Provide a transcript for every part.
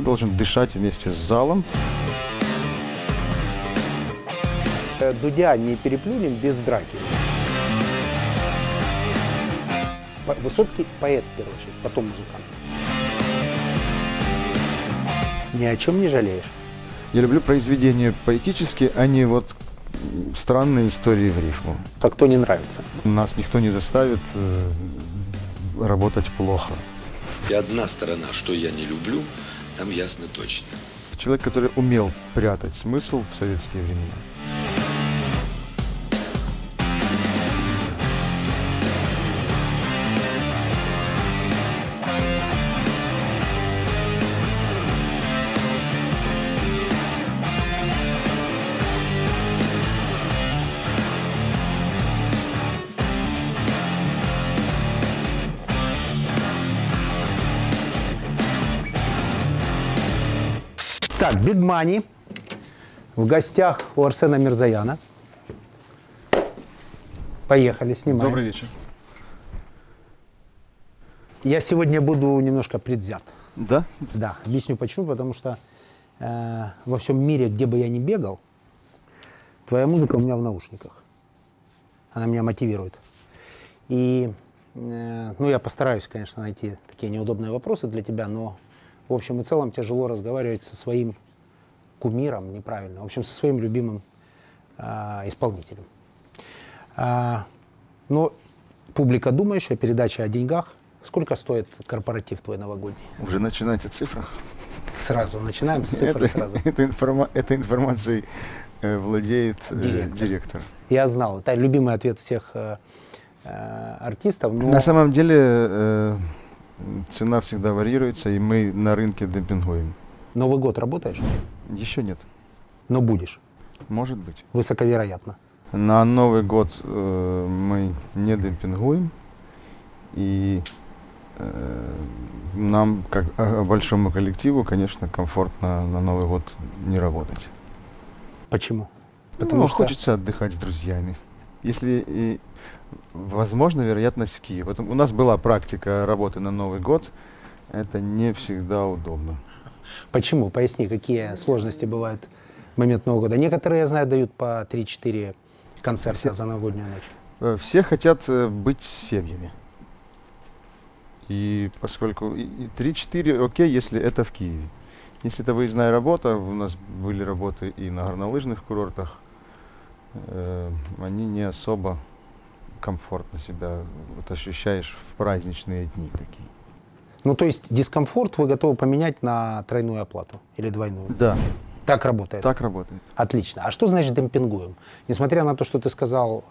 ты должен дышать вместе с залом. Э, Дудя не переплюнем без драки. Высоцкий поэт в первую очередь, потом музыкант. Ни о чем не жалеешь. Я люблю произведения поэтические, а не вот странные истории в рифму. А кто не нравится? Нас никто не заставит э, работать плохо. И одна сторона, что я не люблю, там ясно точно. Человек, который умел прятать смысл в советские времена. Big Money. В гостях у Арсена Мирзаяна. Поехали, снимаем. Добрый вечер. Я сегодня буду немножко предвзят. Да? Да, объясню почему. Потому что э, во всем мире, где бы я ни бегал, твоя музыка у меня в наушниках. Она меня мотивирует. И, э, ну, я постараюсь, конечно, найти такие неудобные вопросы для тебя, но в общем и целом тяжело разговаривать со своим кумиром, неправильно, в общем, со своим любимым э, исполнителем. А, но публика думающая, передача о деньгах. Сколько стоит корпоратив твой новогодний? Уже начинайте цифра. Сразу начинаем с цифры это, сразу. это информа- этой информацией э, владеет э, Директор. директор. Я знал. Это любимый ответ всех э, э, артистов. Но На самом деле э, цена всегда варьируется, и мы на рынке демпингуем. Новый год работаешь, Еще нет. но будешь. Может быть. Высоковероятно. На Новый год э, мы не демпингуем, и э, нам, как э, большому коллективу, конечно, комфортно на Новый год не работать. Почему? Потому что хочется отдыхать с друзьями. Если и возможно, вероятность в Киев. Вот у нас была практика работы на Новый год. Это не всегда удобно. Почему? Поясни, какие сложности бывают в момент Нового года. Некоторые, я знаю, дают по 3-4 концерта за новогоднюю ночь. Э, Все хотят э, быть с семьями. И поскольку и- и 3-4 окей, если это в Киеве. Если это выездная работа, у нас были работы и на горнолыжных курортах, э, они не особо комфортно себя вот ощущаешь в праздничные дни такие. Ну, то есть дискомфорт вы готовы поменять на тройную оплату или двойную? Да, Так работает? так работает. Отлично. А что значит демпингуем? Несмотря на то, что ты сказал,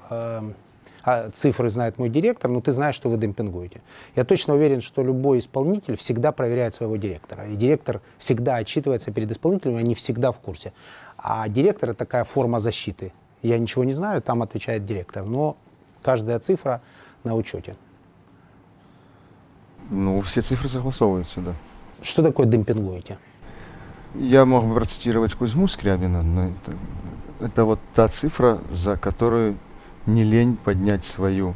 а цифры знает мой директор, но ты знаешь, что вы демпингуете. Я точно уверен, что любой исполнитель всегда проверяет своего директора. И директор всегда отчитывается перед исполнителем, и они всегда в курсе. А директор – такая форма защиты. Я ничего не знаю, там отвечает директор. Но каждая цифра на учете. Ну, все цифры согласовываются, да. Что такое демпингуете? Я мог бы процитировать Кузьму Скрябина, но это, это вот та цифра, за которую не лень поднять свою,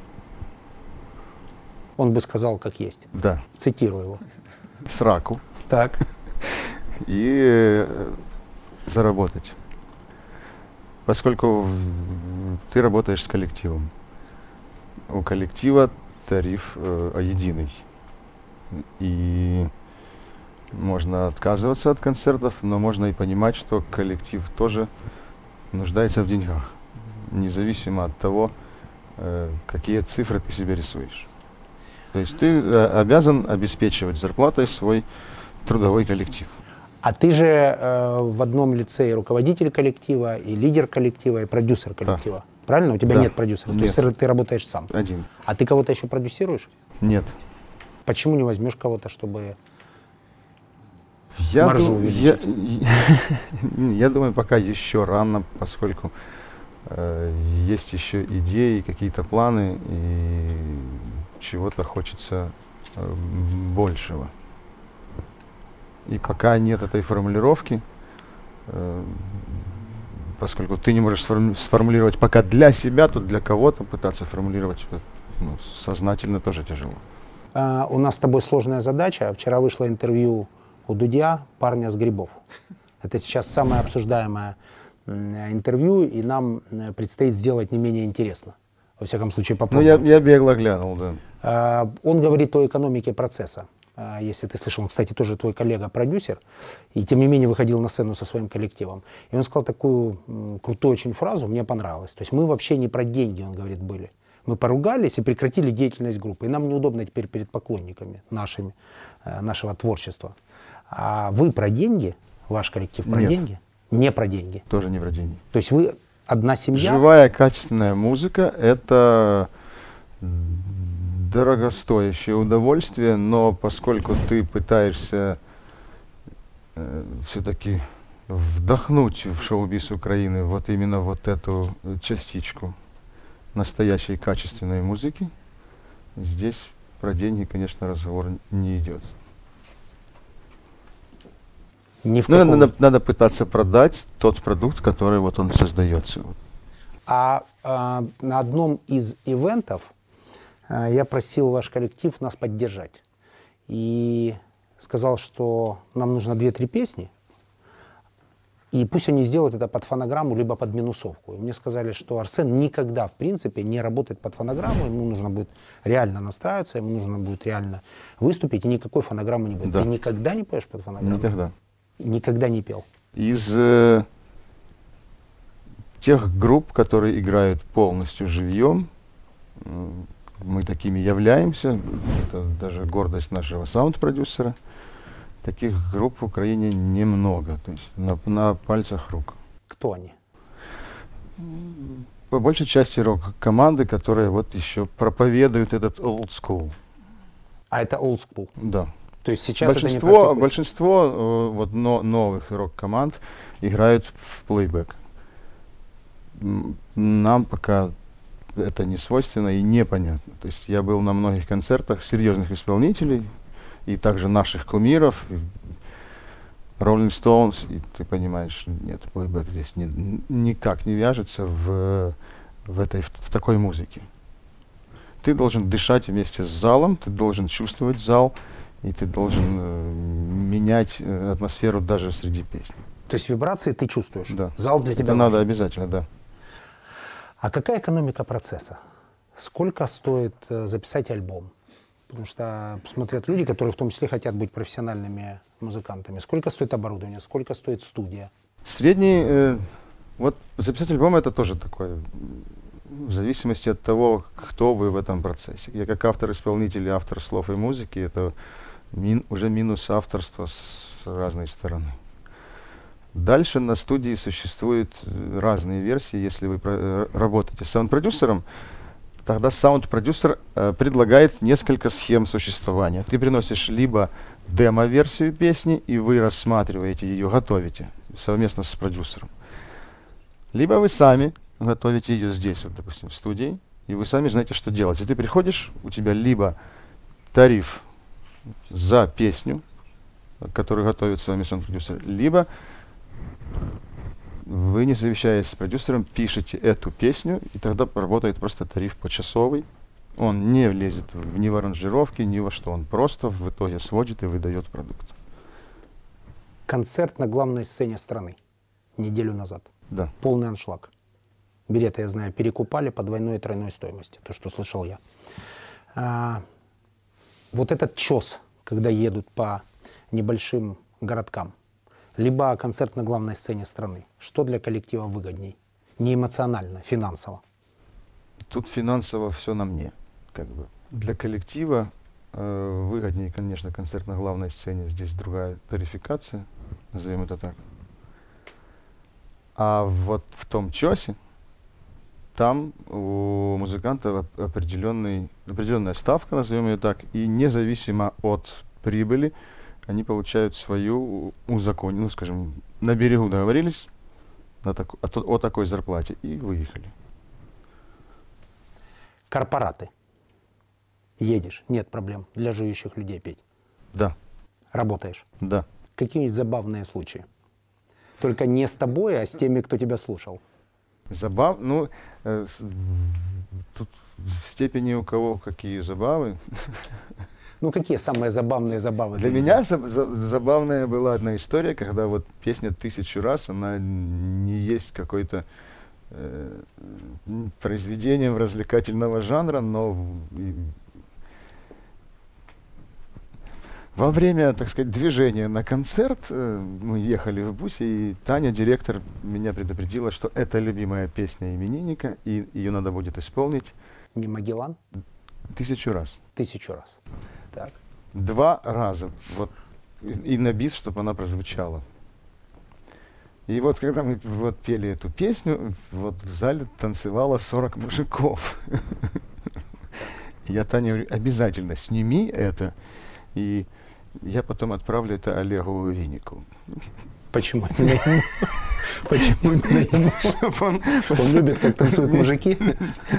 Он бы сказал, как есть. да, Цитирую его. сраку Так. и э, заработать. Поскольку ты работаешь с коллективом. У коллектива тариф э, единый. И можно отказываться от концертов, но можно и понимать, что коллектив тоже нуждается в деньгах, независимо от того, э, какие цифры ты себе рисуешь. То есть ты э, обязан обеспечивать зарплатой свой трудовой коллектив. А ты же э, в одном лице и руководитель коллектива, и лидер коллектива, и продюсер коллектива. Правильно? У тебя Да. нет продюсера. То Нет. есть ты- ты работаешь сам. Один. А ты кого-то еще продюсируешь? Нет. Почему не возьмешь кого-то, чтобы... Я, Маржу дум- я, я думаю, пока еще рано, поскольку э, есть еще идеи, какие-то планы, и чего-то хочется э, большего. И пока нет этой формулировки, э, поскольку ты не можешь сформу- сформулировать пока для себя, то для кого-то пытаться формулировать э, ну, сознательно тоже тяжело. А, у нас с тобой сложная задача. Вчера вышло интервью у Дудя парня с грибов. Это сейчас самое обсуждаемое интервью, и нам э, предстоит сделать не менее интересно. Во всяком случае, Ну, я, попробуем. я бегло глянул, да. А, Он говорит о экономике процесса. Если ты слышал, он, кстати, тоже твой коллега-продюсер, и тем не менее выходил на сцену со своим коллективом. И он сказал такую крутую очень фразу, мне понравилось. То есть мы вообще не про деньги, он говорит, были. Мы поругались и прекратили деятельность группы. И нам неудобно теперь перед поклонниками нашими, э, нашего творчества. А вы про деньги, ваш коллектив про Нет. деньги? Не про деньги. Тоже не про деньги. То есть вы одна семья? Живая качественная музыка — это дорогостоящее удовольствие, но поскольку ты пытаешься все-таки вдохнуть в шоу-биз Украины вот именно вот эту э, частичку настоящей качественной музыки, здесь про деньги, конечно, разговор не идет. Ни в каком- надо, надо пытаться продать тот продукт, который вот он создается. А, а, на одном из ивентов а, я просил ваш коллектив нас поддержать. И сказал, что нам нужно 2-3 песни, и пусть они сделают это под фонограмму, либо под минусовку. И мне сказали, что Арсен никогда, в принципе, не работает под фонограмму, ему нужно будет реально настраиваться, ему нужно будет реально выступить, и никакой фонограммы не будет. Да. Ты никогда не поешь под фонограмму? Никогда. Никогда не пел. из э, тех групп, которые играют полностью живьем, м, мы такими являемся, это даже гордость нашего саунд-продюсера, таких групп в Украине немного, то есть на, на пальцах рук. Кто они? По большей части рок-команды, которые вот еще проповедуют этот old school. А это old school. Да. То есть сейчас это не большинство большинство э, вот но- новых рок-команд играют в плейбэк. Нам пока это не свойственно и непонятно. То есть я был на многих концертах серьезных исполнителей и также наших кумиров, Rolling Stones, и ты понимаешь, нет, плейбэк здесь ни- н- никак не вяжется в, в этой в, в такой музыке. Ты должен дышать вместе с залом, ты должен чувствовать зал, и ты должен э, менять э, атмосферу даже среди песен. То есть вибрации ты чувствуешь? Да. Зал для тебя Это надо важен. обязательно, да. А какая экономика процесса? Сколько стоит э, записать альбом? Потому что смотрят люди, которые в том числе хотят быть профессиональными музыкантами. Сколько стоит оборудование? Сколько стоит студия? Средний, э, вот записать альбом это тоже такое, в зависимости от того, кто вы в этом процессе. Я как автор-исполнитель, автор слов и музыки, это мин- уже минус авторства с разной стороны. Дальше на студии существуют э, разные версии. Если вы про- э, работаете с саунд-продюсером, тогда саунд-продюсер э, предлагает несколько схем существования. Ты приносишь либо демо-версию песни, и вы рассматриваете ее, готовите совместно с продюсером. Либо вы сами готовите ее здесь, вот, допустим, в студии, и вы сами знаете, что делать. И ты приходишь, у тебя либо тариф за песню, который готовит с саунд-продюсер, либо вы, не совещаясь с продюсером, пишете эту песню, и тогда работает просто тариф почасовый. Он не влезет в, ни в аранжировки, ни во что. Он просто в итоге сводит и выдает продукт. Концерт на главной сцене страны неделю назад. Да. Полный аншлаг. Билеты, я знаю, перекупали по двойной и тройной стоимости. То, что слышал я. А, вот этот чес, когда едут по небольшим городкам, либо концерт на главной сцене страны, что для коллектива выгодней? Не эмоционально, финансово. Тут финансово все на мне. Как бы. Для коллектива э, выгоднее, конечно, концерт на главной сцене. Здесь другая тарификация, назовем это так. А вот в том часе, там у музыканта определенная ставка, назовем ее так, и независимо от прибыли, они получают свою узаконь, ну, скажем, на берегу договорились на таку- о, о такой зарплате и выехали. Корпораты. Едешь, нет проблем для жующих людей петь. Да, Работаешь. да. Какие-нибудь забавные случаи? Только не с тобой, а с теми, кто тебя слушал. Забав, ну, э, тут в степени у кого какие забавы. Ну какие самые забавные забавы? Для меня за- за- забавная была одна история, когда вот песня тысячу раз, она не есть какой-то э, произведением развлекательного жанра, но и- во время, так сказать, движения на концерт э, мы ехали в бусе, и Таня, директор, меня предупредила, что это любимая песня именинника, и ее надо будет исполнить Не Магеллан? тысячу раз. Тысячу раз. Так. два раза, вот, и, и на бис, чтобы она прозвучала. И вот когда мы вот пели эту песню, вот в зале танцевало 40 мужиков. Я Таня говорю, обязательно сними это, и я потом отправлю это Олегу Виннику. Почему именно ему? Почему именно ему? Он, Он любит, как танцуют мужики.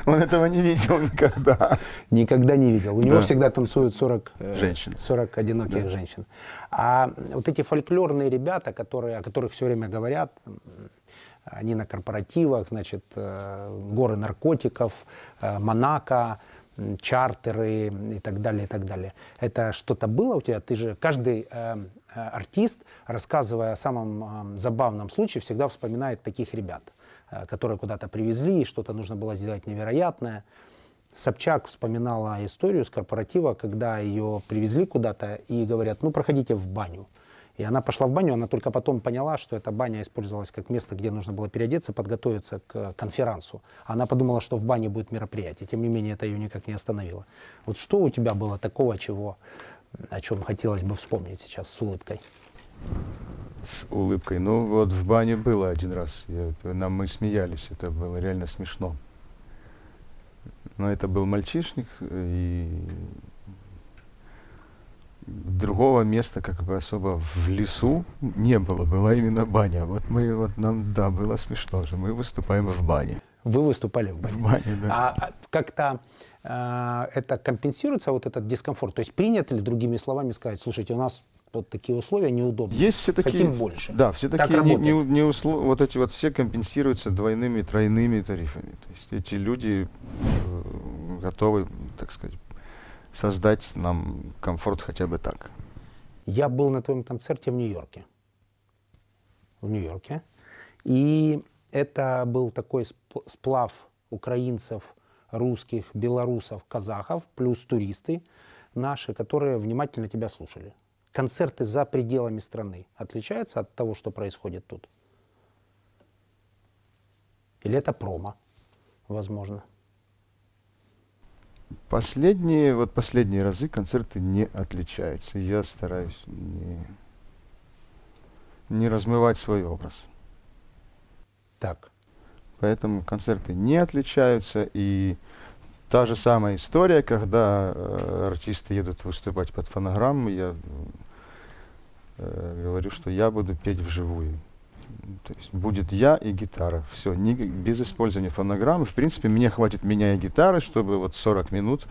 он этого не видел никогда. Никогда не видел. У него Да. всегда танцуют 40, э, Женщин. 40 одиноких женщин. А вот эти фольклорные ребята, которые, о которых все время говорят, они на корпоративах, значит, э, горы наркотиков, э, Монако, чартеры и так далее, и так далее. Это что-то было у тебя? Ты же каждый э, э, артист, рассказывая о самом э, забавном случае, всегда вспоминает таких ребят, э, которые куда-то привезли, и что-то нужно было сделать невероятное. Собчак вспоминала историю с корпоратива, когда ее привезли куда-то и говорят, ну проходите в баню. И она пошла в баню, она только потом поняла, что эта баня использовалась как место, где нужно было переодеться, подготовиться к конферансу. Она подумала, что в бане будет мероприятие. Тем не менее, это ее никак не остановило. Вот что у тебя было такого, чего, о чем хотелось бы вспомнить сейчас с улыбкой? С улыбкой. Ну вот в бане было один раз. Я- нам мы смеялись, это было реально смешно. Но это был мальчишник, и другого места как бы особо в лесу не было, была именно баня. Вот мы, вот нам, да, было смешно же, мы выступаем в бане. Вы выступали в бане. В бане, да. А а как-то это компенсируется, вот этот дискомфорт? То есть принято ли, другими словами сказать, слушайте, у нас вот такие условия неудобные. Есть все такие... Хотим больше. Да, все Так такие не, работает. не- не услу- вот эти вот все компенсируются двойными, тройными тарифами. То есть эти люди э, готовы, так сказать, создать нам комфорт хотя бы так. Я был на твоем концерте в Нью-Йорке. В Нью-Йорке. И это был такой сп- сплав украинцев, русских, белорусов, казахов, плюс туристы наши, которые внимательно тебя слушали. Концерты за пределами страны отличаются от того, что происходит тут? Или это промо, возможно? Последние, вот последние разы концерты не отличаются. Я стараюсь не, не размывать свой образ. Так. Поэтому концерты не отличаются. И та же самая история, когда э, артисты едут выступать под фонограмму, я э, говорю, что я буду петь вживую. То есть будет я и гитара. Все, без использования фонограммы. В принципе, мне хватит меня и гитары, чтобы вот 40 минут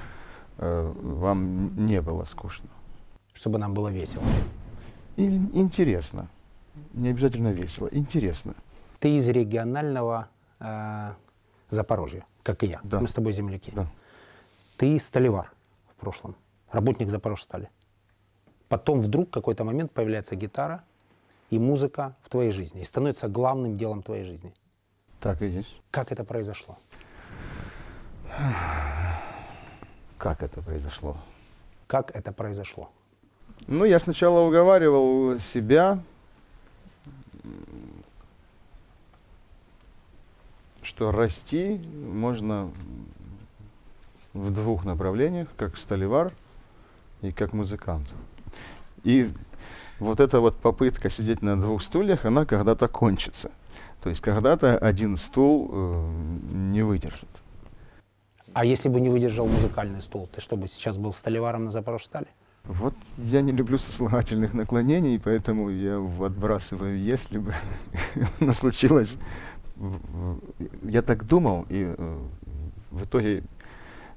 э, вам не было скучно. Чтобы нам было весело. И интересно. Не обязательно весело, интересно. Ты из регионального э, Запорожья, как и я. Да. Мы с тобой земляки. Да. Ты столевар в прошлом, работник Запорожстали. Потом вдруг в какой-то момент появляется гитара и музыка в твоей жизни. И становится главным делом твоей жизни. Так и есть. Как это произошло? Как это произошло? Как это произошло? Ну, я сначала уговаривал себя, что расти можно в двух направлениях, как столевар и как музыкант. И вот эта вот попытка сидеть на двух стульях, она когда-то кончится. То есть когда-то один стул э, не выдержит. А если бы не выдержал музыкальный стул, ты что бы сейчас был столеваром на Запорожстале? Вот я не люблю сослагательных наклонений, поэтому я отбрасываю «если бы». Но случилось... Я так думал, и э, в итоге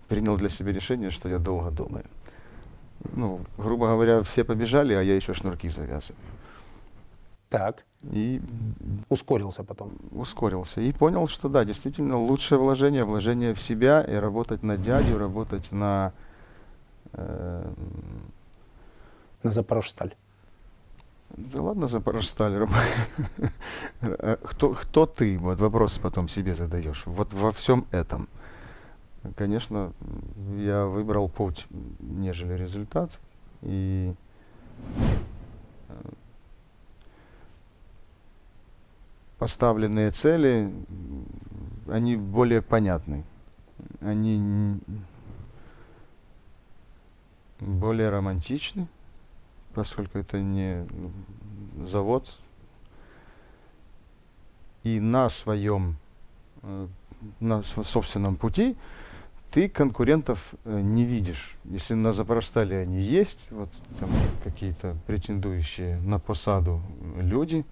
принял для себя решение, что я долго думаю. Ну, грубо говоря, все побежали, а я еще шнурки завязываю. Так, И ускорился потом. ускорился. И понял, что да, действительно, лучшее вложение, вложение в себя и работать на дядю, работать на Э, На Запорожсталь. Да ладно, Запорожсталь. Ром. Э, кто, кто ты? Вот вопрос потом себе задаешь. Вот во всем этом. Конечно, я выбрал путь, нежели результат. И э, поставленные цели, они более понятны. Они более романтичны, поскольку это не м, завод. И на своем, э, на собственном пути ты конкурентов э, не видишь. Если на Запорожстале они есть, вот там какие-то претендующие на посаду люди,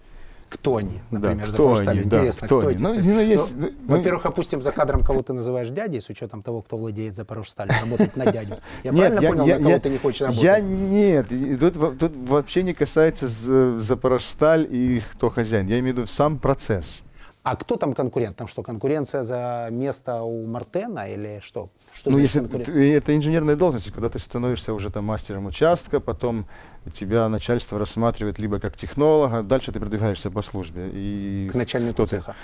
Кто они, Да, например, кто они, да, Интересно, кто кто, они? Ну, ну, есть, Ну, ну, Во-первых, опустим за кадром, кого ты называешь дядей, с учетом того, кто владеет Запорожсталь, работать на дядю. Я Нет, правильно понял, на кого ты не хочешь работать? Я нет, тут, тут вообще не касается з- Запорожсталь и кто хозяин. Я имею в виду сам процесс. А кто там конкурент? Там что, конкуренция за место у Мартена или что? Что ну, если это инженерная должность, когда ты становишься уже там мастером участка, потом тебя начальство рассматривает либо как технолога, дальше ты продвигаешься по службе и К начальнику цеха.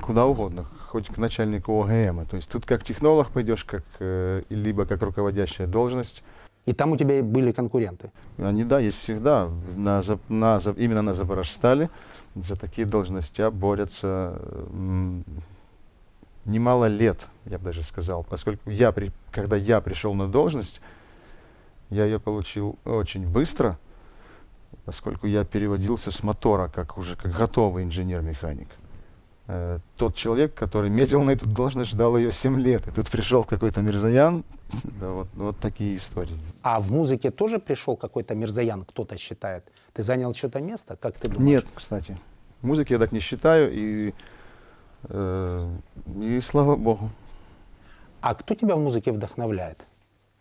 куда угодно, хоть к начальнику ОГМ. То есть тут как технолог пойдешь, как э, либо как руководящая должность. И там у тебя были конкуренты. Они, да, есть всегда. На, на, именно на Запорожстале за такие должности борются немало лет, я бы даже сказал. Поскольку я, при, когда я пришел на должность, я ее получил очень быстро, поскольку я переводился с мотора, как уже как готовый инженер-механик. Э, тот человек, который медлил на эту должность, ждал ее 7 лет. И тут пришел какой-то Мирзаян. Да, вот, вот такие истории. А в музыке тоже пришел какой-то Мирзаян, кто-то считает. Ты занял что-то место? Как ты думаешь? Нет, кстати. Музыки я так не считаю, и, э, и слава богу. А кто тебя в музыке вдохновляет?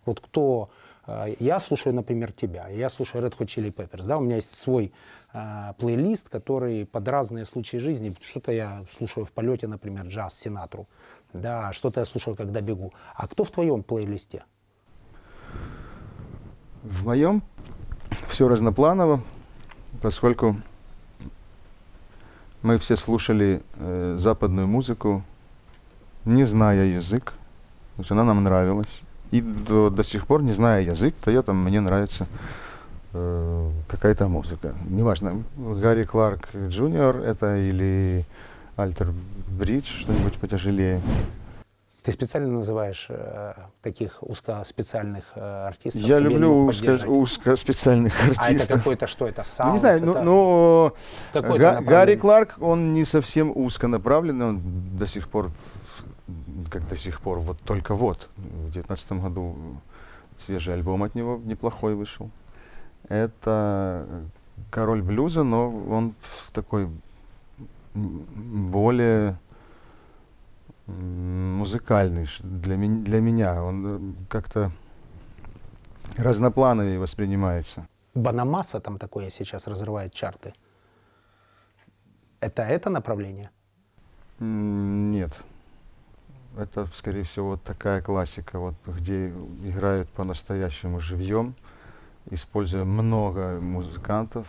Вот кто... э, Я слушаю, например, тебя. Я слушаю Red Hot Chili Peppers. Да? У меня есть свой э, плейлист, который под разные случаи жизни. Что-то я слушаю в полете, например, джаз, Синатру. Да, что-то я слушаю, когда бегу. А кто в твоем плейлисте? В моем все разнопланово, поскольку мы все слушали э, западную музыку, не зная язык. То есть она нам нравилась. И до, до сих пор, не зная язык, то я там, мне нравится э, какая-то музыка. Неважно, Гарри Кларк Джуниор это или Альтер Бридж, что-нибудь потяжелее. Ты специально называешь э, таких узкоспециальных э, артистов? Я люблю узко, узкоспециальных А это артистов. какой-то что? Это Ну, саунд? не знаю, ну, это но Га- Гарри? Кларк, он не совсем узконаправленный, он до сих пор, как до сих пор, вот только вот, в девятнадцатом году свежий альбом от него неплохой вышел. Это король блюза, но он такой более музыкальный для, мен- для меня. Он э, как-то разноплановее воспринимается. Банамаса там такое сейчас разрывает чарты. Это это направление? Нет. Это, скорее всего, вот такая классика, вот, где играют по-настоящему живьем, используя много музыкантов.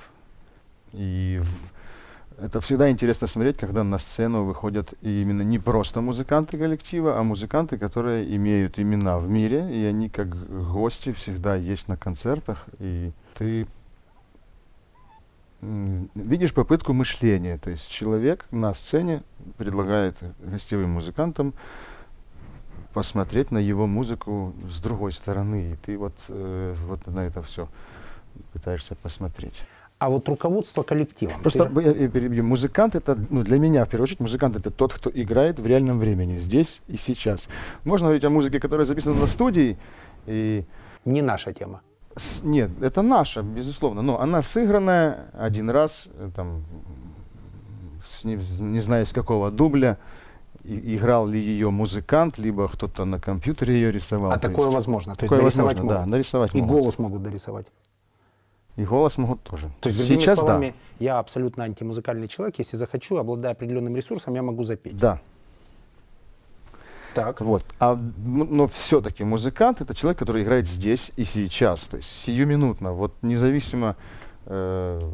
И в- это всегда интересно смотреть, когда на сцену выходят именно не просто музыканты коллектива, а музыканты, которые имеют имена в мире, и они как гости всегда есть на концертах, и ты видишь попытку мышления. То есть человек на сцене предлагает гостевым музыкантам посмотреть на его музыку с другой стороны. И ты вот, э, вот на это все пытаешься посмотреть. А вот руководство коллективом. Просто ты я- я перебью. Музыкант это, ну, для меня, в первую очередь, музыкант это тот, кто играет в реальном времени, здесь и сейчас. Можно говорить о музыке, которая записана на студии, и не наша тема. с- Нет, это наша, безусловно, но она сыгранная один раз, э, там, с не, не знаю с какого дубля, и- играл ли ее музыкант, либо кто-то на компьютере ее рисовал. А то такое есть возможно. То есть такое нарисовать возможно, да, могут. нарисовать И могут. голос могут дорисовать. И голос могут тоже. То есть, другими Сейчас словами, я абсолютно антимузыкальный человек. Если захочу, обладая определенным ресурсом, я могу запеть. да. Да. Так. Вот. А, м, но все-таки музыкант это человек, который играет здесь и сейчас, то есть сиюминутно. Вот независимо э,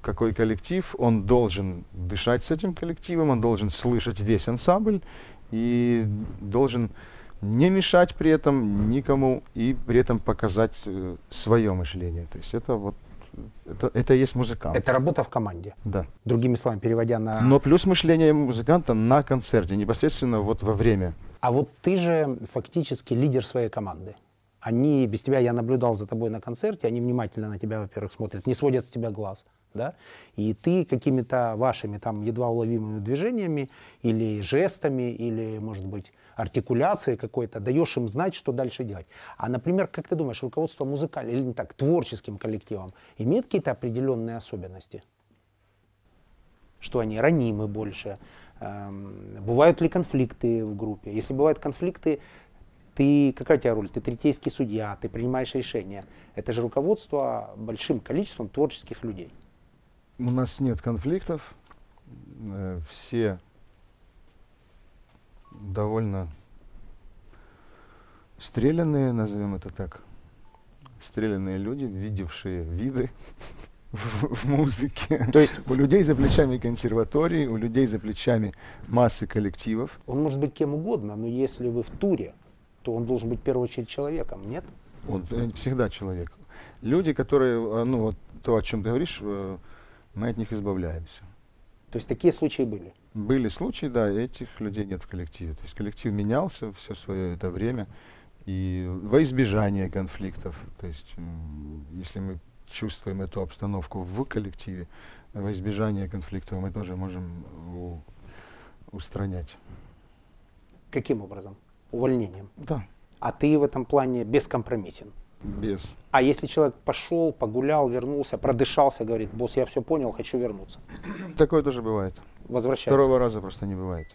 какой коллектив, он должен дышать с этим коллективом, он должен слышать весь ансамбль и должен не мешать при этом никому и при этом показать свое мышление. То есть это вот это, это и есть музыкант. Это работа в команде. Да. Другими словами, переводя на... Но плюс мышление музыканта на концерте, непосредственно вот во время. А вот ты же фактически лидер своей команды. Они без тебя, я наблюдал за тобой на концерте, они внимательно на тебя, во-первых, смотрят, не сводят с тебя глаз, да, и ты какими-то вашими там едва уловимыми движениями или жестами, или, может быть, артикуляцией какой-то даешь им знать, что дальше делать. А, например, как ты думаешь, руководство музыкальным или не так, творческим коллективом имеет какие-то определенные особенности? Что они ранимы больше? Эм, бывают ли конфликты в группе? Если бывают конфликты, ты, какая у тебя роль? Ты третейский судья, ты принимаешь решения. Это же руководство большим количеством творческих людей. У нас нет конфликтов. Э, Все довольно стрелянные, назовем это так, стрелянные люди, видевшие виды в, в музыке. То есть У людей за плечами консерватории, у людей за плечами массы коллективов. он может быть кем угодно, но если вы в туре, то он должен быть в первую очередь человеком, нет? Он э, всегда человек. Люди, которые, э, ну вот то, о чем ты говоришь, мы от них избавляемся. То есть такие случаи были. Были случаи, да, этих людей нет в коллективе. То есть коллектив менялся все свое это время. И во избежание конфликтов, то есть если мы чувствуем эту обстановку в коллективе, во избежание конфликтов мы тоже можем у- устранять. Каким образом? Увольнением. Да, А ты в этом плане бескомпромиссен. Без. А если человек пошел, погулял, вернулся, продышался, говорит, босс, я все понял, хочу вернуться. Такое тоже бывает. Возвращается. Второго раза просто не бывает.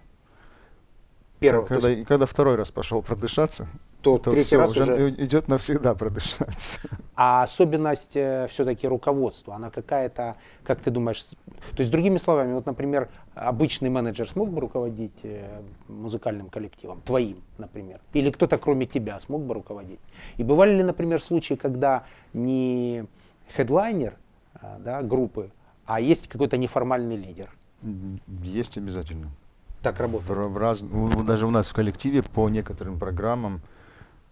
Первого. Когда, есть когда второй раз пошел продышаться, то то третий всё, раз уже идет навсегда продышаться. А особенность все-таки руководства, она какая-то, как ты думаешь, то есть другими словами, вот, например, обычный менеджер смог бы руководить э, музыкальным коллективом, твоим, например, или кто-то кроме тебя смог бы руководить? И бывали ли, например, случаи, когда не хедлайнер а, да, группы, а есть какой-то неформальный лидер? Есть обязательно. Так В, работает. ра- в раз- ну, даже у нас в коллективе по некоторым программам, э,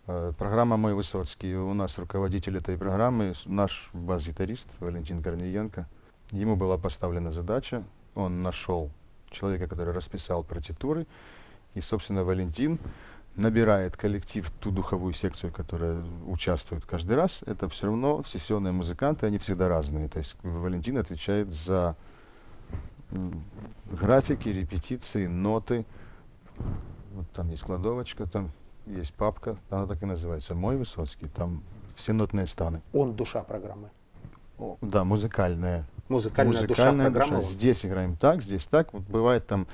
программа «Мой Высоцкий», у нас руководитель этой программы, наш бас-гитарист Валентин Корниенко. Ему была поставлена задача, он нашел человека, который расписал партитуры, и, собственно, Валентин набирает коллектив, ту духовую секцию, которая участвует каждый раз. Это все равно сессионные музыканты, они всегда разные. То есть Валентин отвечает за графики, репетиции, ноты. Вот там есть кладовочка, там есть папка, она так и называется, «Мой Высоцкий», там все нотные станы. Он душа программы. О, да, музыкальная. Музыкальная, Музыкальная душа программы. Здесь играем так, здесь так. Вот бывает там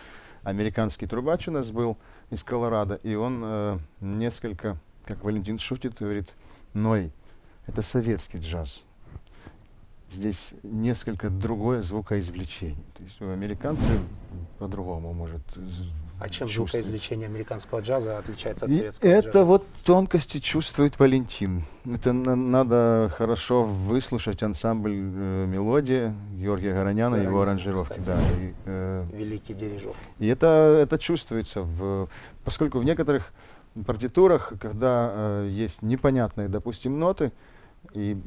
американский трубач у нас был из Колорадо, и он э, несколько, как Валентин шутит, говорит, Ной, это советский джаз. Здесь несколько другое звукоизвлечение. То есть у американцев по-другому может А чем чувствовать. звукоизвлечение американского джаза отличается от И советского это джаза? вот тонкости чувствует Валентин. Это на- надо хорошо выслушать ансамбль э, мелодии Георгия Гороняна, его Гороняна, аранжировки. кстати. Да, и, э, Великий дирижер. и это, это чувствуется, в, поскольку в некоторых партитурах, когда э, есть непонятные, допустим, ноты, и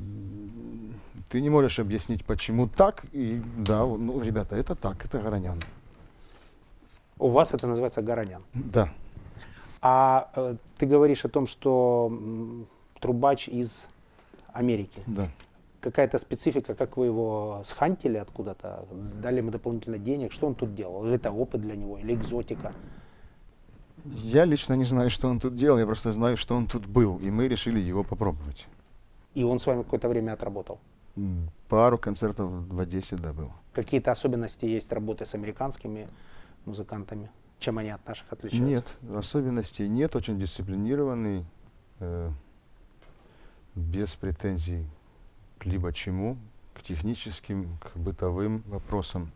ты не можешь объяснить, почему так, и да, ну, ребята, это так, это Горонян. У вас это называется Горонян. Да. А э, ты говоришь о том, что м, трубач из Америки. Да. Какая-то специфика, как вы его схантили откуда-то, дали ему дополнительно денег, что он тут делал? Это опыт для него, или экзотика? Я лично не знаю, что он тут делал, я просто знаю, что он тут был, и мы решили его попробовать. И он с вами какое-то время отработал. Пару концертов в Одессе, да, было. Какие-то особенности есть работы с американскими музыкантами? Чем они от наших отличаются? Нет, особенностей нет, очень дисциплинированный, э, без претензий к либо чему, к техническим, к бытовым вопросам.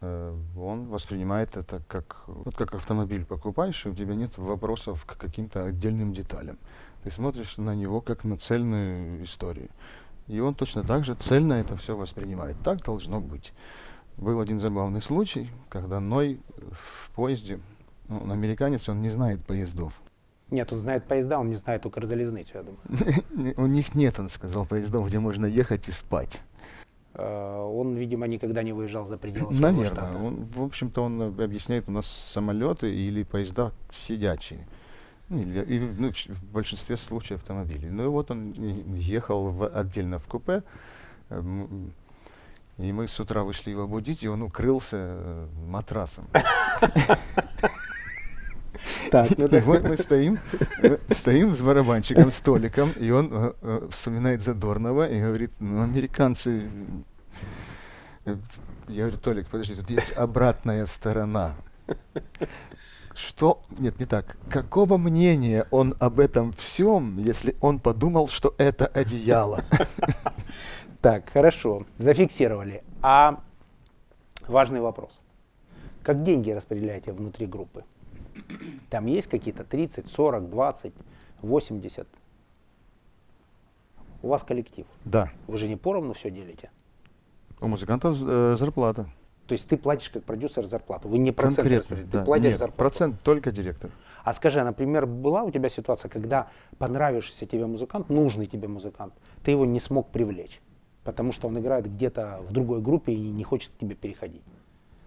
э, он воспринимает это как, вот как автомобиль покупаешь, и у тебя нет вопросов к каким-то отдельным деталям. Ты смотришь на него как на цельную историю. И он точно так же цельно это все воспринимает. Так должно быть. Был один забавный случай, когда Ной в поезде, ну, он американец, он не знает поездов. Нет, он знает поезда, он не знает Укрзалізницю, я думаю. У них нет, он сказал, поездов, где можно ехать и спать. Э, Он, видимо, никогда не выезжал за пределы своего Наверное. штата. Он, в общем-то, он объясняет, у нас самолеты или поезда сидячие. Ну, или, или, ну, в большинстве случаев автомобили. Ну и вот он и- ехал в- отдельно в купе, эм, и мы с утра вышли его будить, и он укрылся э, матрасом. Так, ну И вот мы стоим, стоим с барабанщиком, столиком, и он э, э, вспоминает Задорнова и говорит, ну, американцы... Я говорю, Толик, подожди, тут есть обратная сторона. Что? Нет, не так. Какого мнения он об этом всем, если он подумал, что это одеяло? Так, хорошо, зафиксировали. А важный вопрос. Как деньги распределяете внутри группы? Там есть какие-то 30, 40, 20, 80? У вас коллектив. Да, Вы же не поровну все делите. у музыкантов э, зарплата. То есть ты платишь как продюсер зарплату. Вы не процент Конкретно, да. ты платишь Нет, зарплату. процент только директор. А скажи, а, например, была у тебя ситуация, когда понравившийся тебе музыкант, нужный тебе музыкант, ты его не смог привлечь, потому что он играет где-то в другой группе и не хочет к тебе переходить?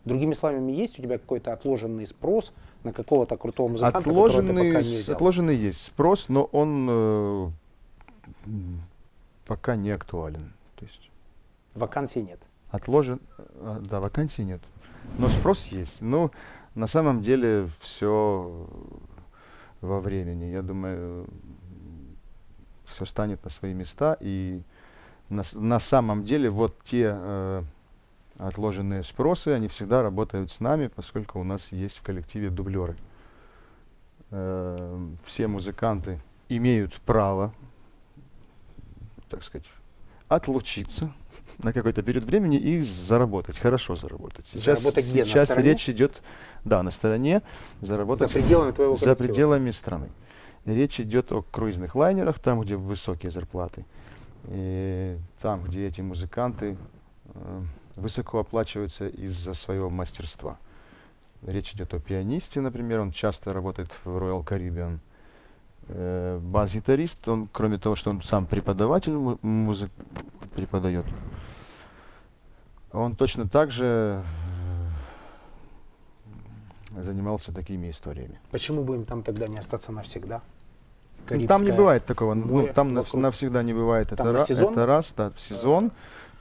Другими словами, есть у тебя какой-то отложенный спрос на какого-то крутого музыканта, которого ты Отложенный, пока не взял? отложенный есть спрос, но он э, пока не актуален. То есть Вакансий нет. отложен, э, да, вакансий нет, но спрос есть. Ну, на самом деле все во времени. Я думаю, все станет на свои места и на, на самом деле вот те э, отложенные спросы, они всегда работают с нами, поскольку у нас есть в коллективе дублеры. Э, все музыканты имеют право, так сказать, отлучиться на какой-то период времени и заработать, хорошо заработать. Сейчас, Заработать где? Сейчас речь идет, да, на стороне, За заработать пределами твоего за коллектива. пределами страны. Речь идет о круизных лайнерах, там, где высокие зарплаты. И там, где эти музыканты э, высоко оплачиваются из-за своего мастерства. Речь идет о пианисте, например, он часто работает в Royal Caribbean. Э, бас-гитарист, он, кроме того, что он сам преподаватель му- преподает, он точно так же э, занимался такими историями. Почему бы им там тогда не остаться навсегда? Ну, Там не бывает такого, ну, там вокруг. навсегда не бывает. Там это, на сезон? это раз, да, в сезон,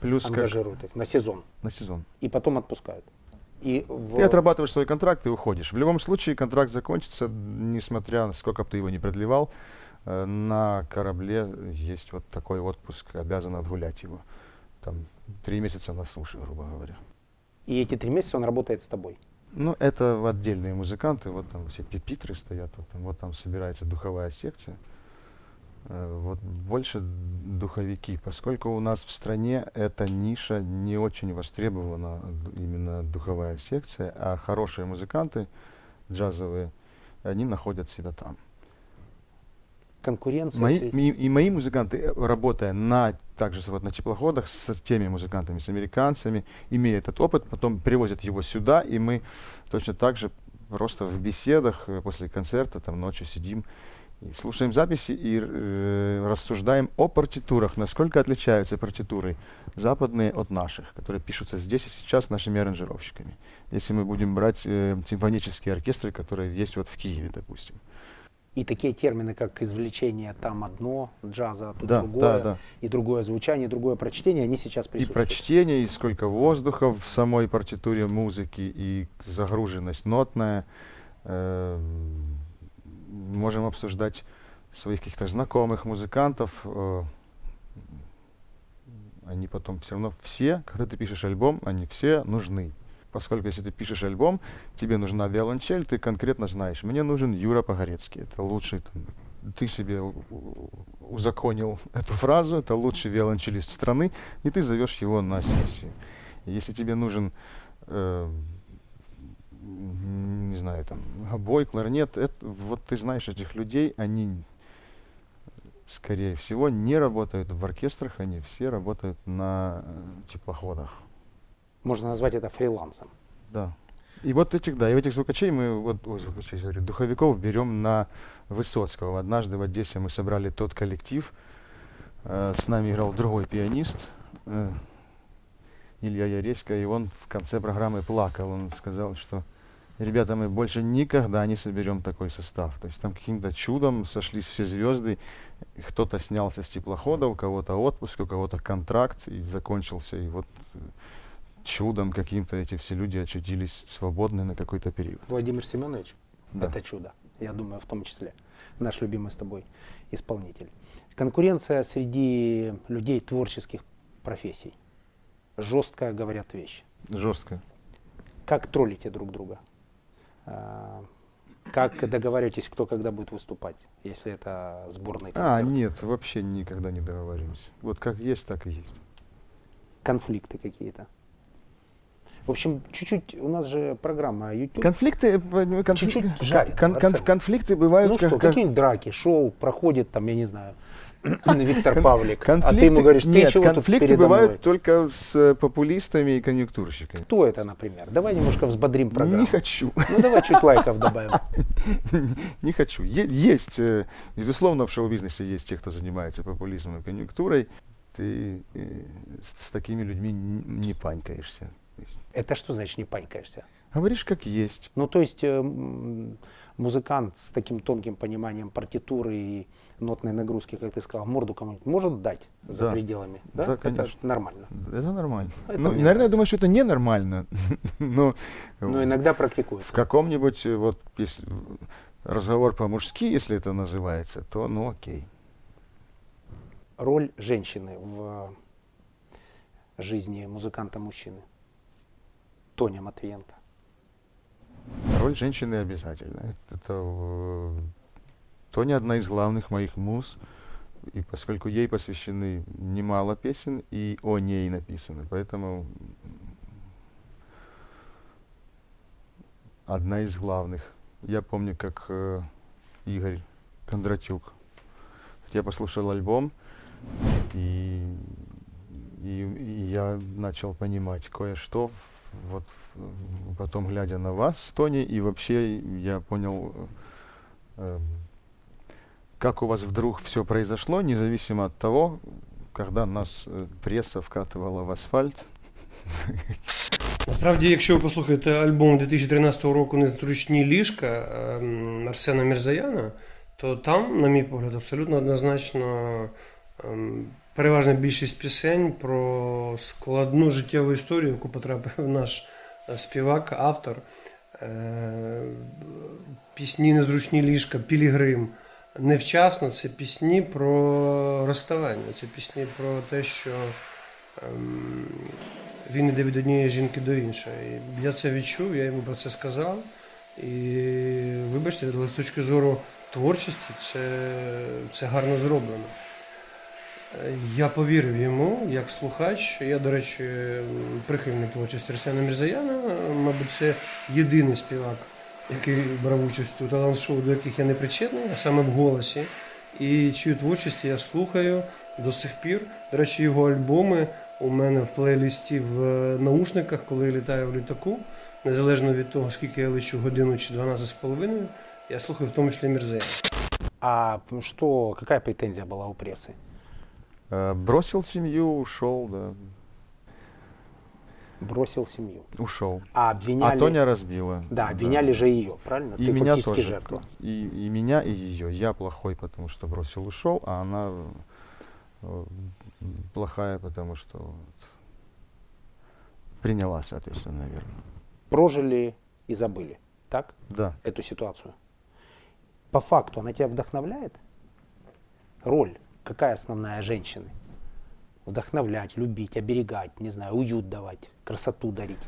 плюс как ангажируют их на сезон. на сезон. И потом отпускают. И в- Ты отрабатываешь свой контракт и уходишь. В любом случае контракт закончится, несмотря на сколько бы ты его не продлевал. э, На корабле есть вот такой отпуск, обязан отгулять его. Там три месяца на суше, грубо говоря. и эти три месяца он работает с тобой. Ну, это отдельные музыканты, вот там все пипитры стоят, вот там, вот там собирается духовая секция. Э, Вот больше духовики, поскольку у нас в стране эта ниша не очень востребована, именно духовая секция, а хорошие музыканты джазовые, они находят себя там. Конкуренция. Мои, ми- и мои музыканты, э, работая на, также вот на теплоходах с теми музыкантами, с американцами, имея этот опыт, потом привозят его сюда, и мы точно так же просто в беседах э, после концерта, там ночью сидим, и слушаем записи и э, рассуждаем о партитурах, насколько отличаются партитуры западные от наших, которые пишутся здесь и сейчас нашими аранжировщиками. Если мы будем брать э, симфонические оркестры, которые есть вот в Киеве, допустим. И такие термины, как извлечение там одно джаза, а тут Да, другое, да, да. и другое звучание, и другое прочтение, они сейчас И присутствуют. прочтение, и сколько воздуха в самой партитуре музыки, и загруженность нотная. Эм, Можем обсуждать своих каких-то знакомых музыкантов. э, Они потом все равно все, когда ты пишешь альбом, они все нужны. Поскольку если ты пишешь альбом, тебе нужна виолончель, ты конкретно знаешь, мне нужен Юра Погорецкий. Это лучший, там, ты себе узаконил эту фразу, это лучший виолончелист страны, и ты зовешь его на сессию. Если тебе нужен э, не знаю, там, гобой, кларнет, это, вот ты знаешь этих людей, они, скорее всего, не работают в оркестрах, они все работают на э, теплоходах. Можно назвать это фрилансом. Да. И вот этих, да, и этих звукачей мы, вот, ой, звукачей, говорю, духовиков берем на Высоцкого. Однажды в Одессе мы собрали тот коллектив, э, с нами играл другой пианист, э, Илья Яресько, и он в конце программы плакал. Он сказал, что ребята, мы больше никогда не соберем такой состав. То есть там каким-то чудом сошлись все звезды, кто-то снялся с теплохода, у кого-то отпуск, у кого-то контракт, и закончился. И вот э, чудом каким-то эти все люди очутились свободны на какой-то период. Владимир Семенович, Да. это чудо, я думаю, в том числе. Наш любимый с тобой исполнитель. Конкуренция среди людей творческих профессий. Жестко говорят вещи. Жестко. Как троллите друг друга? А, Как договариваетесь, кто когда будет выступать, если это сборный А, концерт? нет, вообще никогда не договариваемся. Вот как есть, так и есть. Конфликты какие-то. В общем, чуть-чуть, у нас же программа YouTube. Конфликты, э, конфликты, Чуть-чуть жарит, кон- кон- конфликты бывают ну как, что, как- какие-нибудь драки, шоу проходит, там, я не знаю, Виктор Павлик, а конфликты, ты ему говоришь, ты нет, чего тут конфликты передо бывают мной? только с э, популистами и конъюнктурщиками. Кто это, например? Давай немножко взбодрим программу. Не хочу, Ну давай чуть лайков добавим. не хочу. Есть, э, безусловно, в шоу-бизнесе есть те, кто занимается популизмом и конъюнктурой. Ты э, с, такими людьми не панькаешься. Это что значит не панькаешься? Говоришь, как есть. Ну то есть э, музыкант с таким тонким пониманием партитуры и нотной нагрузки, как ты сказал, морду кому-нибудь может дать за Да. пределами? Да, Да, Это конечно. нормально. Это нормально. Это ну, наверное, я нравится. думаю, что это ненормально. Но Но иногда практикуют. в каком-нибудь, э, вот, если разговор по-мужски, если это называется, то, ну, окей. Роль женщины в жизни музыканта-мужчины. Тоня Матвиенко. Роль женщины обязательно. Это э, Тоня одна из главных моих муз, и поскольку ей посвящены немало песен, и о ней написано, поэтому одна из главных. Я помню, как э, Игорь Кондратюк. Я послушал альбом, и, и, и я начал понимать кое-что Вот э, потом, глядя на вас с Тони, и вообще я понял, э, как у вас вдруг все произошло, независимо от того, когда нас э, пресса вкатывала в асфальт. Насправді, якщо ви послухаєте альбом 2013 року Незручні ліжка ем, Арсена Мірзаяна, то там, на мій погляд, абсолютно однозначно ем, переважна більшість пісень про складну життєву історію, яку потрапив наш е, співак, автор. Е, Пісні Незручні ліжка, Пілігрим. Невчасно це пісні про розставання, це пісні про те, що ем, він іде від однієї жінки до іншої. Я це відчув, я йому про це сказав. І вибачте, але з точки зору творчості це, це гарно зроблено. Я повірив йому як слухач. Я, до речі, прихильник творчості Арсена Мірзаяна. Мабуть, це єдиний співак, який брав участь у талант-шоу, до яких я не причетний, а саме в голосі. І чию творчість я слухаю до сих пір. До речі, його альбоми у мене в плейлісті в е, наушниках, коли я літаю в літаку, незалежно від того, скільки я лечу годину чи 12 з половиною, я слухаю в тому числі Мірзея. А что, какая претензия была у прессы? Э, Бросил семью, ушел, да, Бросил семью. ушел. А обвиняли... А Тоня разбила. Да, обвиняли же ее, правильно? И Ты меня тоже. жертва. И, и меня, и ее. Я плохой, потому что бросил, ушел, а она э, плохая, потому что вот, приняла, соответственно, наверное. Прожили и забыли, так? Да. Эту ситуацию. По факту она тебя вдохновляет? Роль какая основная женщины? Вдохновлять, любить, оберегать, не знаю, уют давать, красоту дарить.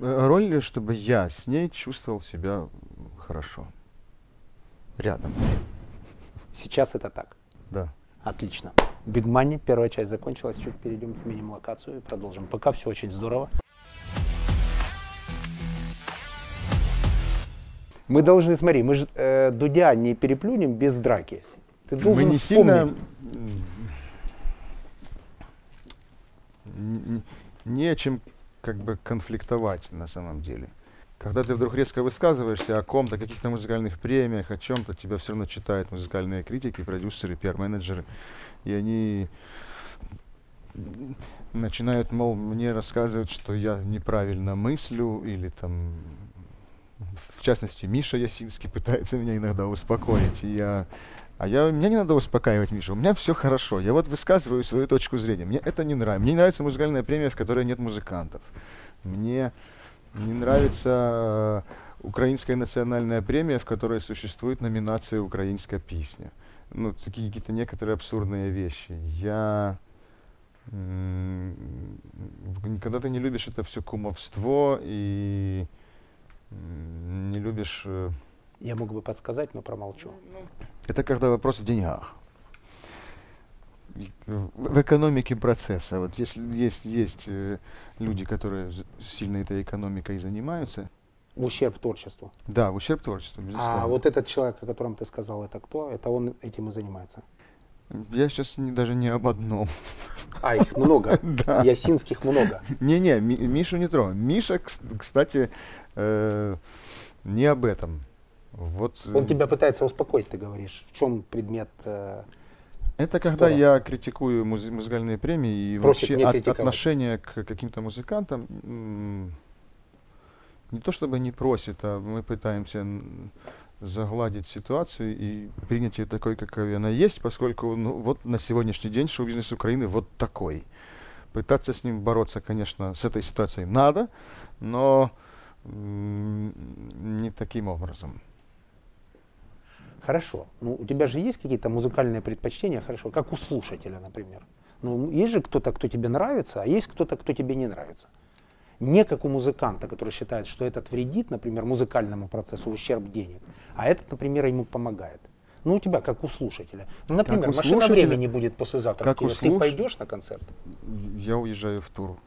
Э, роль, чтобы я с ней чувствовал себя хорошо. Рядом. Сейчас это так? Да. Отлично. Big Money, первая часть закончилась, чуть перейдем, сменим локацию и продолжим. Пока все очень здорово. Мы должны, смотри, мы же э, Дудя не переплюнем без драки. Ты должен Мы не вспомнить. сильно не о чем как бы конфликтовать на самом деле. Когда ты вдруг резко высказываешься о ком-то, каких-то музыкальных премиях, о чем-то, тебя все равно читают музыкальные критики, продюсеры, пиар-менеджеры, и они начинают, мол, мне рассказывать, что я неправильно мыслю, или там, в частности, Миша Ясинский пытается меня иногда успокоить, и я а я, мне не надо успокаивать Мишу, у меня все хорошо. Я вот высказываю свою точку зрения. Мне это не нравится. Мне не нравится музыкальная премия, в которой нет музыкантов. Мне не нравится э, украинская национальная премия, в которой существует номинация «Украинская песня». Ну, такие какие-то некоторые абсурдные вещи. Я... Когда ты не любишь это все кумовство и не любишь... Я мог бы подсказать, но промолчу. это когда вопрос в деньгах. В экономике процесса. Вот если есть, есть э, люди, которые сильно этой экономикой занимаются, В ущерб творчеству. да, в ущерб творчеству, безусловно. А вот этот человек, о котором ты сказал, это кто? Это он этим и занимается. Я сейчас даже не об одном. А, их много. Да. Ясинских много. Не-не, Ми- Мишу не трогай. Миша, кс- кстати, э, не об этом. Вот, э, Он тебя пытается успокоить, ты говоришь. В чем предмет? э, Это когда спора. я критикую музи- музыкальные премии и Просит вообще от- отношение к каким-то музыкантам. м, Не то чтобы не просит, а мы пытаемся загладить ситуацию и принять ее такой, какой она есть, поскольку ну, вот на сегодняшний день шоу-бизнес Украины вот такой. Пытаться с ним бороться, конечно, с этой ситуацией надо, но м, не таким образом. Хорошо. Ну, у тебя же есть какие-то музыкальные предпочтения, хорошо, как у слушателя, например. Ну, есть же кто-то, кто тебе нравится, а есть кто-то, кто тебе не нравится. Не как у музыканта, который считает, что этот вредит, например, музыкальному процессу ущерб денег, а этот, например, ему помогает. Ну, у тебя, как у слушателя. Ну, например, у машина слушателя- времени будет послезавтра как у Киеве. Ты слуш- пойдешь на концерт? Я уезжаю в тур.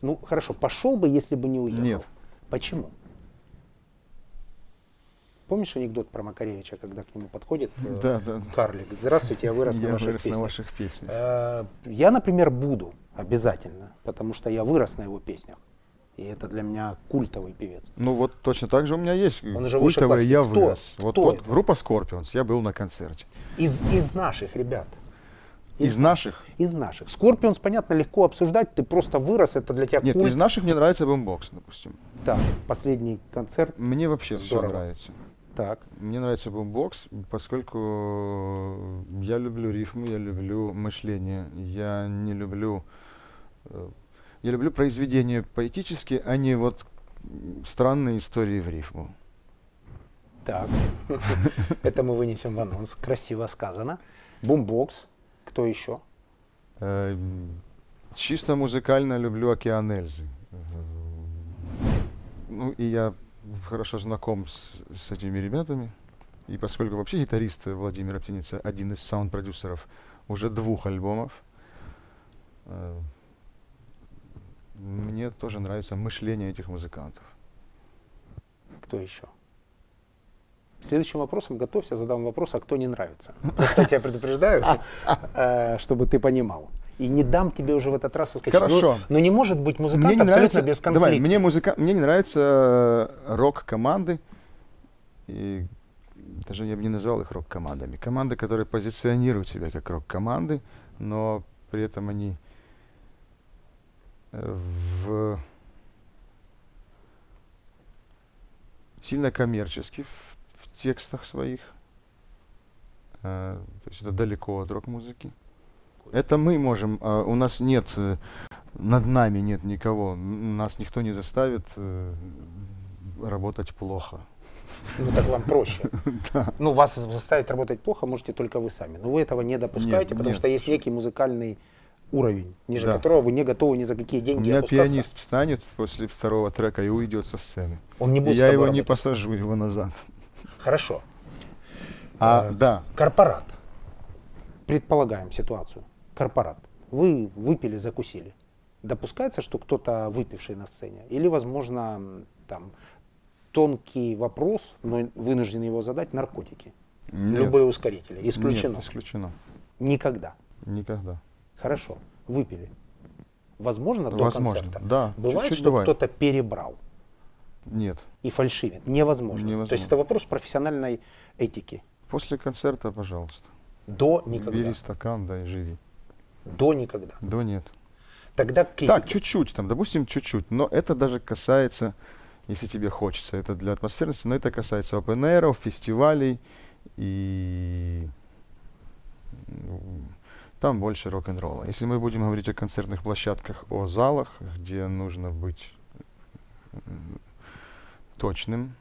Ну, хорошо, пошел бы, если бы не уехал. Нет. Почему? Помнишь анекдот про Макаревича, когда к нему подходит э, Да, да. карлик? Здравствуйте, я вырос на Я ваших вырос на песнях». ваших песнях. Э, Я, например, буду обязательно, потому что я вырос на его песнях. И это для меня культовый певец. Ну вот точно так же у меня есть Он культовые классики. «Я Кто? вырос». Вот, Кто вот это? группа Scorpions, я был на концерте. Из, из наших ребят. Из наших? Из наших. Скорпионс, понятно, легко обсуждать. Ты просто вырос, это для тебя Нет, культ. из наших мне нравится Boombox, допустим. Так, последний концерт. Мне вообще все Здорово. нравится. Так. Мне нравится Boombox, поскольку я люблю рифму, я люблю мышление, я не люблю... э, Я люблю произведения поэтические, а не вот странные истории в рифму. Так. Это мы вынесем в анонс. Красиво сказано. Бумбокс. Кто еще? Э, Чисто музыкально люблю Океан Эльзы. Э, Ну и я хорошо знаком с, с этими ребятами. И поскольку вообще гитарист Владимир Оптеница один из саунд-продюсеров уже двух альбомов, э, мне тоже нравится мышление этих музыкантов. Кто еще? Следующим вопросом готовься, задам вопрос, а кто не нравится. Просто я предупреждаю, э, чтобы ты понимал. И не дам тебе уже в этот раз соскочить. Хорошо. Ну, Но не может быть музыкант мне не абсолютно нравится, без конфликта. давай, мне, музыка, мне не нравится э, рок-команды, и даже я бы не назвал их рок-командами. Команды, которые позиционируют себя как рок-команды, но при этом они э, в сильно коммерчески в, в текстах своих. Э, то есть это далеко от рок-музыки. Это мы можем, а у нас нет, э, над нами нет никого, нас никто не заставит э, работать плохо. Ну так вам проще. Ну вас заставить работать плохо можете только вы сами. Но вы этого не допускаете, Нет, потому нет. что есть некий музыкальный уровень, ниже Да. которого вы не готовы ни за какие У деньги меня опускаться. пианист встанет после второго трека и уйдет со сцены. Он не будет я его не посажу его назад. Хорошо. А, Э, да, Корпорат. Предполагаем ситуацию. Корпорат. Вы выпили, закусили. Допускается, что кто-то выпивший на сцене? Или, возможно, там тонкий вопрос, но вынужден его задать, наркотики. Нет, Любые ускорители. Исключено. Нет, исключено. Никогда. Никогда. Хорошо. Выпили. Возможно, до Возможно, концерта. да. Бывает, Чуть-чуть что бывает. кто-то перебрал Нет. и фальшивит. Невозможно. То Невозможно. есть это вопрос профессиональной этики. После концерта, пожалуйста. До никогда. Бери стакан, да и живи. До никогда. До нет. Тогда критика. Так, чуть-чуть, там, допустим, чуть-чуть. Но это даже касается, если тебе хочется, это для атмосферности, но это касается open фестивалей и ну, там больше рок-н-ролла. Если мы будем говорить о концертных площадках, о залах, где нужно быть точным,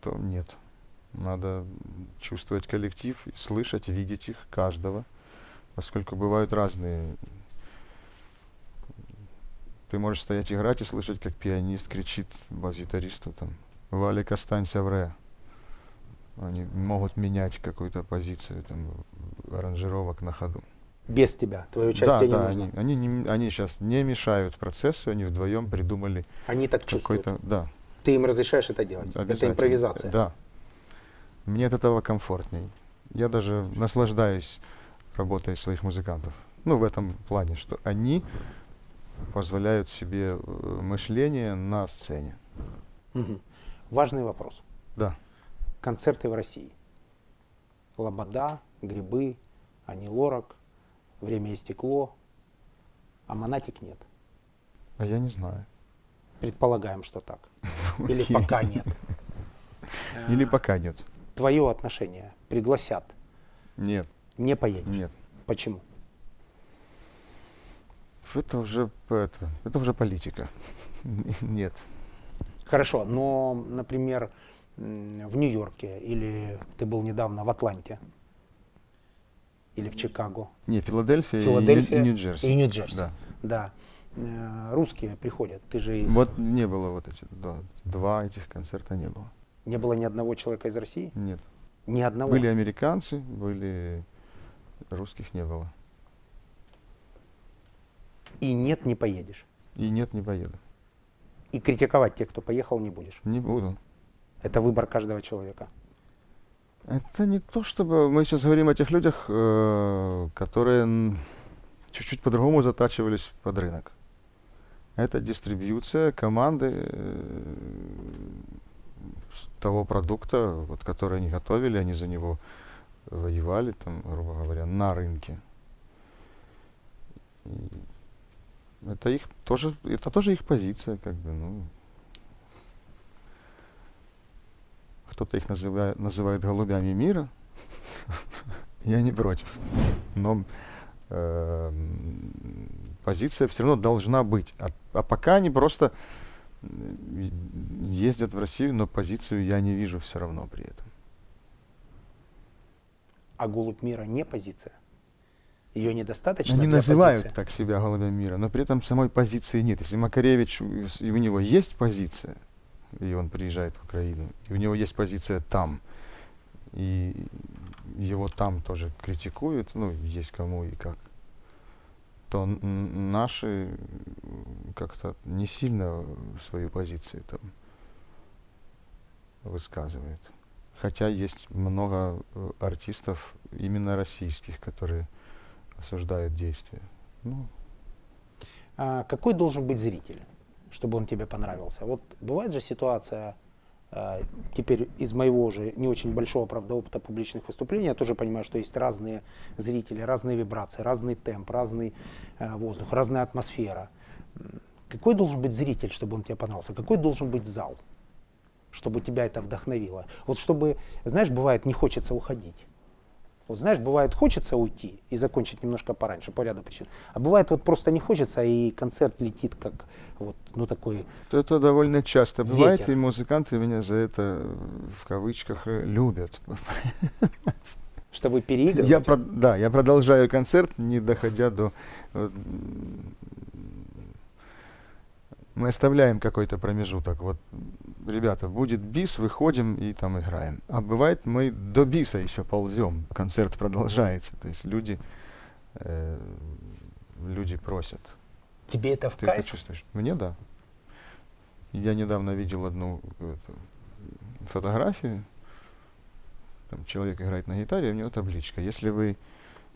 то нет. Надо чувствовать коллектив, слышать, видеть их, каждого, поскольку бывают разные ты можешь стоять играть и слышать, как пианист кричит бас-гитаристу там «Валик, останься в ре». Они могут менять какую-то позицию там, аранжировок на ходу. Без тебя. Твое Да, участие не да, нужно. они, они, не- они сейчас не мешают процессу, они вдвоем придумали Они так чувствуют. какой-то... Да, Ты им разрешаешь это делать. Это импровизация. Да. Мне от этого комфортней. Я даже наслаждаюсь работой своих музыкантов. Ну, в этом плане, что они позволяют себе э, мышление на сцене. Мгм. Важный вопрос. Да. Концерты в России. Лобода, Грибы, Ани Лорак, Время и стекло. А Монатик нет. А я не знаю. Предполагаем, что так. Или пока нет. Или пока нет. Твое отношение пригласят. Нет, Не поедешь. нет. Почему? Это уже, это, это уже политика. Нет. Хорошо, но, например, в Нью-Йорке или ты был недавно в Атланте или в Чикаго, Не, Филадельфия, Филадельфия и Нью-Джерси. и Нью-Джерси. Да. да, Э, русские приходят. Ты же Вот не было вот эти два, два этих концерта не было. не было ни одного человека из России, Нет. ни одного. Были американцы, были русских не было. И нет, не поедешь. И нет, не поеду. И критиковать тех, кто поехал, не будешь. Не буду. Это выбор каждого человека. Это не то, чтобы мы сейчас говорим о тех людях, э, которые чуть-чуть по-другому затачивались под рынок. Это дистрибьюция команды э, того продукта, вот, который они готовили, они за него воевали, там, грубо говоря, на рынке. И это их тоже, это тоже их позиция, как бы, ну. Кто-то их называет, называет голубями мира. Я не против. Но э, м, позиция все равно должна быть. А, а пока они просто ездят в Россию, но позицию я не вижу все равно при этом. А голубь мира не позиция. Ее недостаточно Они называют позиции. так себя голубями мира, но при этом самой позиции нет. Если Макаревич, у него есть позиция, и он приезжает в Украину, и у него есть позиция там, и его там тоже критикуют, ну, есть кому и как, то наши как-то не сильно свою позицию там высказывают. Хотя есть много э, артистов именно российских, которые осуждают действия. Ну, А какой должен быть зритель, чтобы он тебе понравился? Вот бывает же ситуация, э, теперь из моего же не очень большого, правда, опыта публичных выступлений, я тоже понимаю, что есть разные зрители, разные вибрации, разный темп, разный э, воздух, разная атмосфера. Какой должен быть зритель, чтобы он тебе понравился? Какой должен быть зал, чтобы тебя это вдохновило? Вот чтобы, знаешь, бывает, не хочется уходить. Вот знаешь, бывает хочется уйти и закончить немножко пораньше по ряду причин. А бывает вот просто не хочется, и концерт летит как вот, ну такой. это довольно часто бывает, Ветер. и музыканты меня за это э, в кавычках э, любят. Что вы переигрываете. Я про- да, я продолжаю концерт, не доходя до... Мы оставляем какой-то промежуток. Вот, ребята, будет бис, выходим и там играем. А бывает, мы до биса еще ползем, концерт продолжается. То есть люди, э, люди просят. Тебе это в Ты это кайф? чувствуешь? Мне да. Я недавно видел одну эту, фотографию. Там человек играет на гитаре, у него табличка. Если вы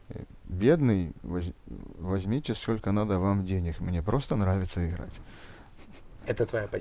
э, бедный, воз- возьмите сколько надо вам денег. Мне просто нравится играть. Это твоя